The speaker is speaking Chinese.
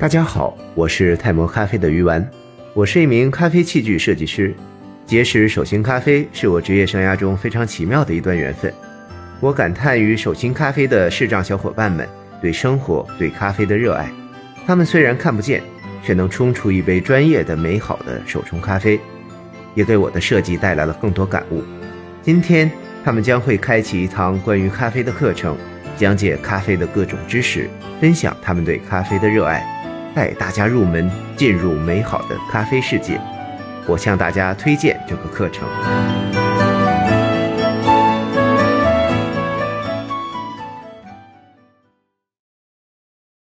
大家好，我是泰摩咖啡的鱼丸，我是一名咖啡器具设计师。结识手心咖啡是我职业生涯中非常奇妙的一段缘分。我感叹于手心咖啡的视障小伙伴们对生活、对咖啡的热爱。他们虽然看不见，却能冲出一杯专业的、美好的手冲咖啡，也给我的设计带来了更多感悟。今天，他们将会开启一堂关于咖啡的课程，讲解咖啡的各种知识，分享他们对咖啡的热爱，带大家入门，进入美好的咖啡世界。我向大家推荐这个课程。